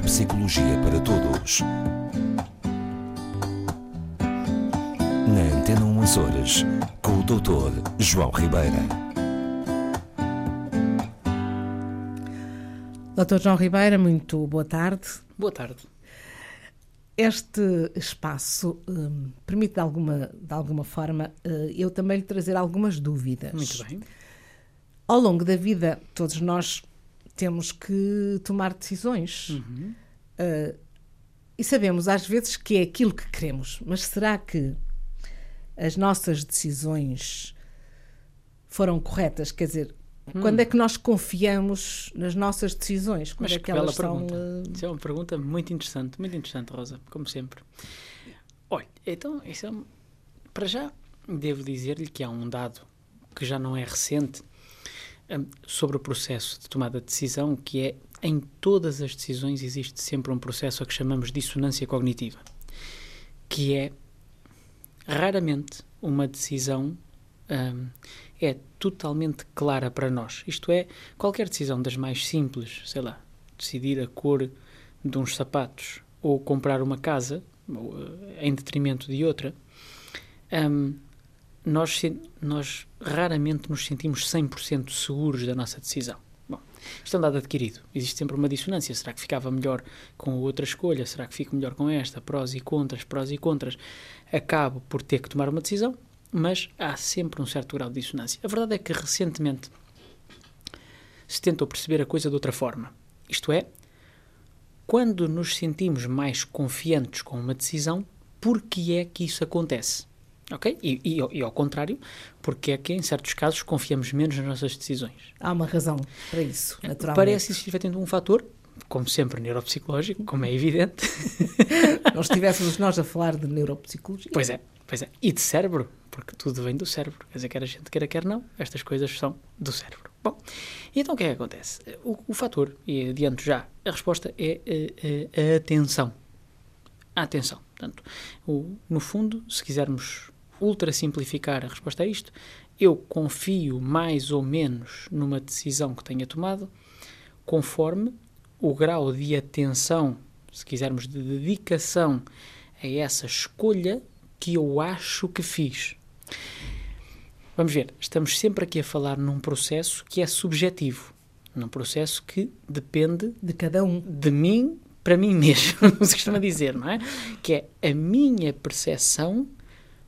Neuropsicologia para Todos. Na Antena 1 Açores, com o Dr. João Ribeira. Dr. João Ribeira, muito boa tarde. Boa tarde. Este espaço hum, permite, de alguma, de alguma forma, uh, eu também lhe trazer algumas dúvidas. Muito bem. Ao longo da vida, todos nós temos que tomar decisões. Uhum. Uh, e sabemos, às vezes, que é aquilo que queremos. Mas será que as nossas decisões foram corretas? Quer dizer, Hum. Quando é que nós confiamos nas nossas decisões? Quando Mas é que, que elas são. Isso é uma pergunta muito interessante, muito interessante, Rosa, como sempre. Olha, então, isso é, para já, devo dizer-lhe que há um dado que já não é recente sobre o processo de tomada de decisão, que é em todas as decisões existe sempre um processo a que chamamos de dissonância cognitiva, que é raramente uma decisão um, é totalmente clara para nós. Isto é, qualquer decisão das mais simples, sei lá, decidir a cor de uns sapatos ou comprar uma casa uh, em detrimento de outra, um, nós, nós raramente nos sentimos 100% seguros da nossa decisão. Bom, isto é um dado adquirido. Existe sempre uma dissonância. Será que ficava melhor com outra escolha? Será que fico melhor com esta? Prós e contras, prós e contras. Acabo por ter que tomar uma decisão mas há sempre um certo grau de dissonância. A verdade é que recentemente se tentou perceber a coisa de outra forma. Isto é, quando nos sentimos mais confiantes com uma decisão, por que é que isso acontece? Ok? E, e, e, ao contrário, porque é que em certos casos confiamos menos nas nossas decisões. Há uma razão para isso, naturalmente. Parece existir efetivamente um fator, como sempre neuropsicológico, como é evidente. Não estivéssemos nós a falar de neuropsicologia. Pois é, pois é. E de cérebro, porque tudo vem do cérebro. Quer dizer, quer a gente queira, quer não, estas coisas são do cérebro. Bom, então o que é que acontece? O, o fator, e adianto já, a resposta é a, a, a atenção. A atenção. Portanto, o, no fundo, se quisermos ultra simplificar a resposta a isto, eu confio mais ou menos numa decisão que tenha tomado, conforme o grau de atenção, se quisermos, de dedicação a essa escolha que eu acho que fiz. Vamos ver, estamos sempre aqui a falar num processo que é subjetivo, num processo que depende de cada um, de mim para mim mesmo, se costuma dizer, não é? Que é a minha percepção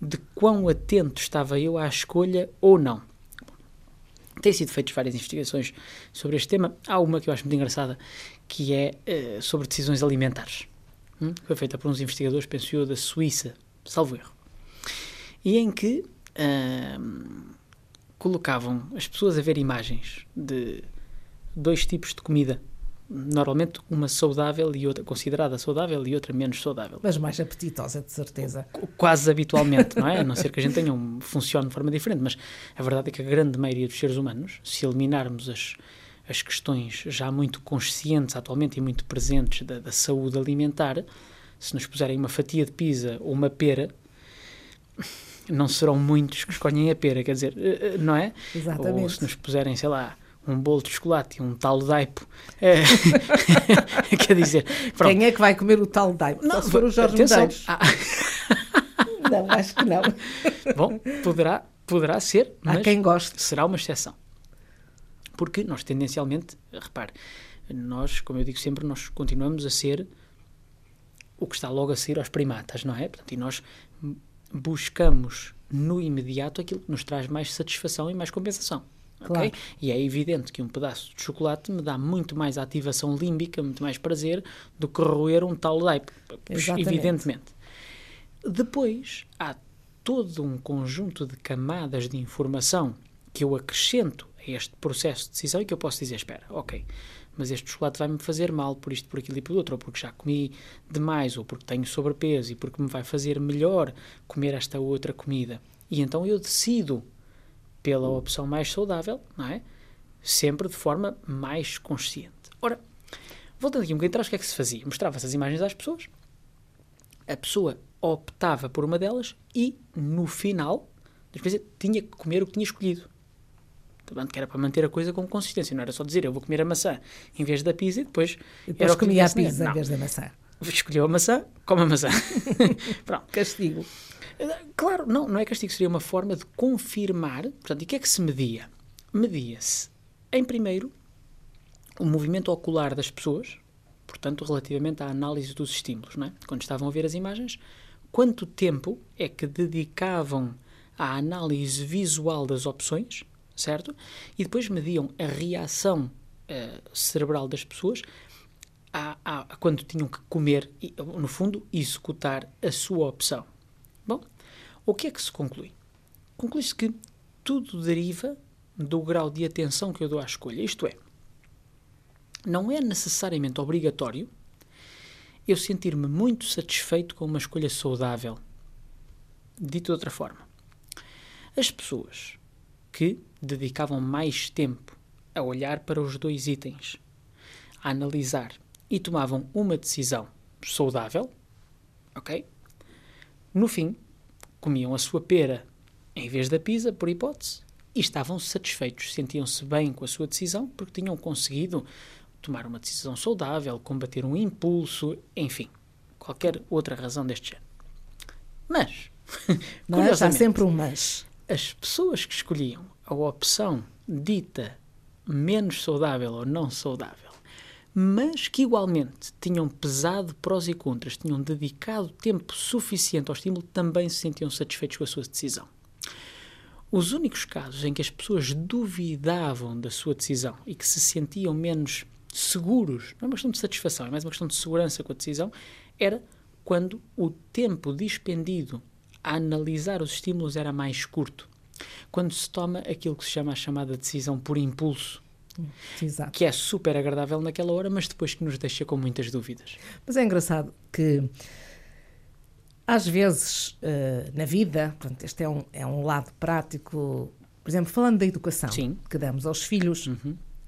de quão atento estava eu à escolha ou não. Têm sido feitas várias investigações sobre este tema. Há uma que eu acho muito engraçada, que é uh, sobre decisões alimentares. Hum? Foi feita por uns investigadores, penso eu, da Suíça, salvo erro e em que uh, colocavam as pessoas a ver imagens de dois tipos de comida. Normalmente uma saudável e outra considerada saudável e outra menos saudável. Mas mais apetitosa, de certeza. Quase habitualmente, não é? A não ser que a gente tenha um, funcione de forma diferente. Mas a verdade é que a grande maioria dos seres humanos, se eliminarmos as, as questões já muito conscientes atualmente e muito presentes da, da saúde alimentar, se nos puserem uma fatia de pizza ou uma pera, não serão muitos que escolhem a pera, quer dizer, eh, eh, não é? Exatamente. Ou se nos puserem, sei lá, um bolo de chocolate e um tal daipo. É, quer dizer, pronto. quem é que vai comer o tal daipo? Não, se for o Jorge. Medeiros. Ah. não, acho que não. Bom, poderá, poderá ser, mas Há quem goste. será uma exceção. Porque nós tendencialmente, repare, nós, como eu digo sempre, nós continuamos a ser o que está logo a seguir aos primatas, não é? Portanto, e nós buscamos no imediato aquilo que nos traz mais satisfação e mais compensação. Claro. Okay? E é evidente que um pedaço de chocolate me dá muito mais ativação límbica, muito mais prazer do que roer um tal daipo. Evidentemente. Depois, há todo um conjunto de camadas de informação que eu acrescento a este processo de decisão e que eu posso dizer, espera, ok, mas este chocolate vai-me fazer mal por isto, por aquilo e por outro, ou porque já comi demais, ou porque tenho sobrepeso e porque me vai fazer melhor comer esta outra comida. E então eu decido pela opção mais saudável, não é? Sempre de forma mais consciente. Ora, voltando aqui um bocadinho atrás, o que é que se fazia? Mostrava essas imagens às pessoas, a pessoa optava por uma delas e, no final, tinha que comer o que tinha escolhido. Portanto, que era para manter a coisa com consistência. Não era só dizer eu vou comer a maçã em vez da pizza e depois. E depois comia a pizza em vez da maçã. Escolheu a maçã, come a maçã. Pronto. Castigo. Claro, não, não é castigo, seria uma forma de confirmar. Portanto, e o que é que se media? Media-se, em primeiro, o movimento ocular das pessoas, portanto, relativamente à análise dos estímulos, não é? Quando estavam a ver as imagens, quanto tempo é que dedicavam à análise visual das opções, certo? E depois mediam a reação eh, cerebral das pessoas a, a- a quando tinham que comer no fundo, executar a sua opção. Bom, o que é que se conclui? Conclui-se que tudo deriva do grau de atenção que eu dou à escolha. Isto é, não é necessariamente obrigatório eu sentir-me muito satisfeito com uma escolha saudável. Dito de outra forma, as pessoas que dedicavam mais tempo a olhar para os dois itens, a analisar e tomavam uma decisão saudável, ok? No fim, comiam a sua pera em vez da pizza, por hipótese, e estavam satisfeitos, sentiam-se bem com a sua decisão porque tinham conseguido tomar uma decisão saudável, combater um impulso, enfim, qualquer outra razão deste género. Mas, Mas há curiosamente, sempre um mas. as pessoas que escolhiam a opção dita menos saudável ou não saudável, mas que igualmente tinham pesado prós e contras, tinham dedicado tempo suficiente ao estímulo, também se sentiam satisfeitos com a sua decisão. Os únicos casos em que as pessoas duvidavam da sua decisão e que se sentiam menos seguros, não é uma questão de satisfação, é mais uma questão de segurança com a decisão, era quando o tempo dispendido a analisar os estímulos era mais curto. Quando se toma aquilo que se chama a chamada decisão por impulso, Exato. que é super agradável naquela hora, mas depois que nos deixa com muitas dúvidas. Mas é engraçado que às vezes eh, na vida, portanto, este é um, é um lado prático, por exemplo, falando da educação Sim. Uhum. que damos aos filhos,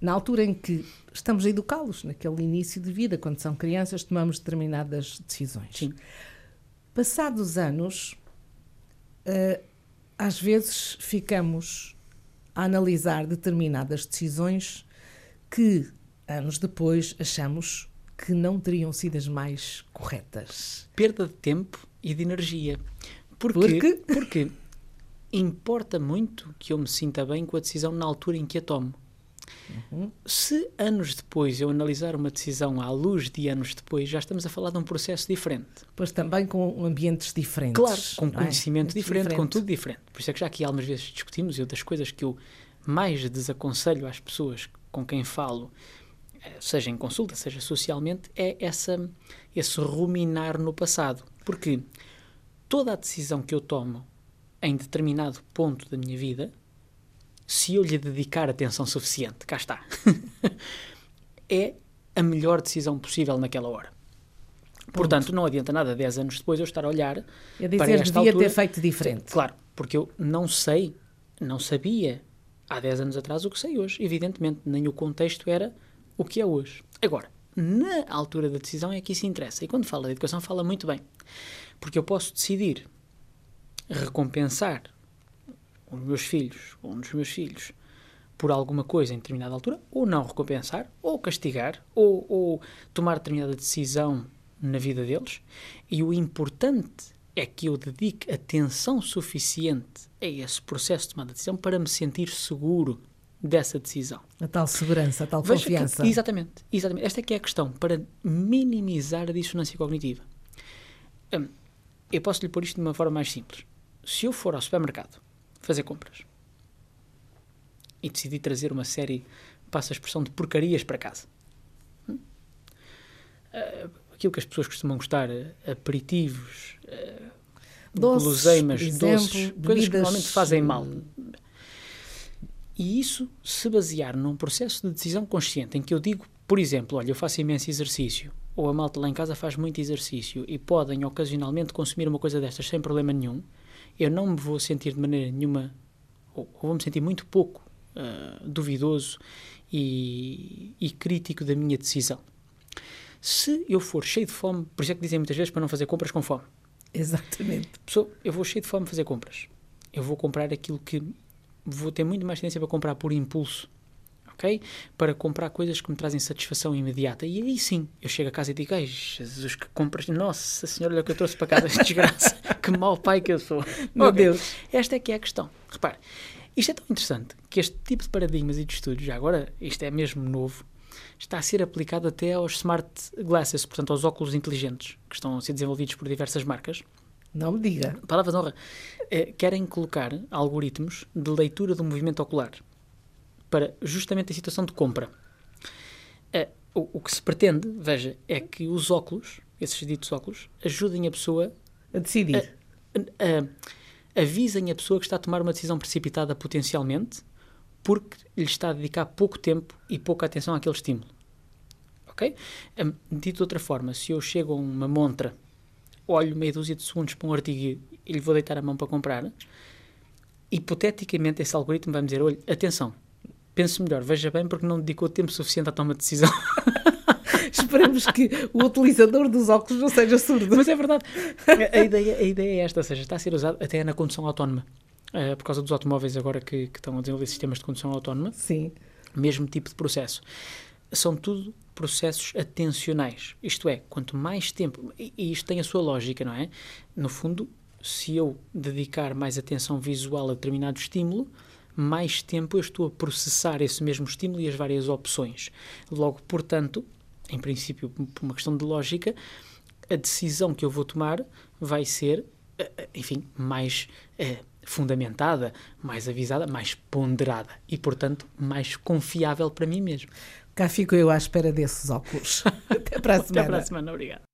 na altura em que estamos a educá-los, naquele início de vida, quando são crianças, tomamos determinadas decisões. Sim. Passados anos, eh, às vezes ficamos a analisar determinadas decisões que anos depois achamos que não teriam sido as mais corretas. Perda de tempo e de energia. Porquê? Porque? Porque importa muito que eu me sinta bem com a decisão na altura em que a tomo. Se anos depois eu analisar uma decisão à luz de anos depois, já estamos a falar de um processo diferente. Pois também com ambientes diferentes. Claro, com é? conhecimento Muito diferente, com tudo diferente. Por isso é que já aqui algumas vezes discutimos, eu das coisas que eu mais desaconselho às pessoas com quem falo, eh, seja em consulta, seja socialmente, é essa, esse ruminar no passado. Porque toda a decisão que eu tomo em determinado ponto da minha vida, se eu lhe dedicar atenção suficiente, cá está, é a melhor decisão possível naquela hora. Portanto, não adianta nada 10 anos depois eu estar a olhar Eu para dizer, esta devia altura, ter feito diferente. Claro, porque eu não sei, não sabia há 10 anos atrás o que sei hoje. Evidentemente, nem o contexto era o que é hoje. Agora, na altura da decisão é que isso interessa. E quando fala de educação, fala muito bem. Porque eu posso decidir recompensar os meus filhos, ou um dos meus filhos, por alguma coisa em determinada altura, ou não recompensar, ou castigar, ou, ou tomar determinada decisão na vida deles. E o importante é que eu dedique atenção suficiente a esse processo de tomada de decisão para me sentir seguro dessa decisão. A tal segurança, a tal Veja que- confiança. exatamente, exatamente. Esta é que é a questão, para minimizar a dissonância cognitiva. Hum, eu posso lhe pôr isto de uma forma mais simples. Se eu for ao supermercado fazer compras e decidi trazer uma série, passa a expressão, de porcarias para casa. hum, ah, aquilo que as pessoas costumam gostar, ah, aperitivos, ah, Doces, guloseimas, exemplo, doces, coisas que bebidas, normalmente fazem mal. E isso se basear num processo de decisão consciente, em que eu digo, por exemplo, olha, eu faço imenso exercício, ou a malta lá em casa faz muito exercício e podem ocasionalmente consumir uma coisa destas sem problema nenhum, eu não me vou sentir de maneira nenhuma, ou, ou vou me sentir muito pouco ah, duvidoso e, e crítico da minha decisão. Se eu for cheio de fome, por isso é que dizem muitas vezes para não fazer compras com fome. Exatamente. Pessoa, eu vou cheio de fome fazer compras. Eu vou comprar aquilo que vou ter muito mais tendência para comprar por impulso. Ok? Para comprar coisas que me trazem satisfação imediata. E aí sim, eu chego a casa e digo: Ai, Jesus, que compras. Nossa Senhora, olha o que eu trouxe para casa, desgraça. que mau pai que eu sou. Meu Ok, Deus. Esta é que é a questão. Repare, isto é tão interessante que este tipo de paradigmas e de estudos, já agora, isto é mesmo novo, está a ser aplicado até aos smart glasses, portanto, aos óculos inteligentes, que estão a ser desenvolvidos por diversas marcas. Não me diga. Palavra de honra. eh, querem colocar algoritmos de leitura do movimento ocular para justamente a situação de compra. Eh, o, o que se pretende, veja, é que os óculos, esses ditos óculos, ajudem a pessoa A decidir. a- avisem a pessoa que está a tomar uma decisão precipitada potencialmente porque lhe está a dedicar pouco tempo e pouca atenção àquele estímulo. Ok? Hum, Dito de outra forma, se eu chego a uma montra, olho meia dúzia de segundos para um artigo e lhe vou deitar a mão para comprar, hipoteticamente esse algoritmo vai-me dizer, olha, atenção, pense melhor, veja bem porque não dedicou tempo suficiente à toma de decisão. Esperemos que o utilizador dos óculos não seja surdo. Mas é verdade. A, a ideia, a ideia é esta, ou seja, está a ser usado até na condução autónoma. Eh, por causa dos automóveis agora que, que estão a desenvolver sistemas de condução autónoma, Sim. mesmo tipo de processo. São tudo processos atencionais. Isto é, quanto mais tempo. E isto tem a sua lógica, não é? No fundo, se eu dedicar mais atenção visual a determinado estímulo, mais tempo eu estou a processar esse mesmo estímulo e as várias opções. Logo, portanto, em princípio, por uma questão de lógica, a decisão que eu vou tomar vai ser, eh, eh, enfim, mais eh, fundamentada, mais avisada, mais ponderada e, portanto, mais confiável para mim mesmo. Cá fico eu à espera desses óculos. Até para a semana. Até para a semana, obrigado.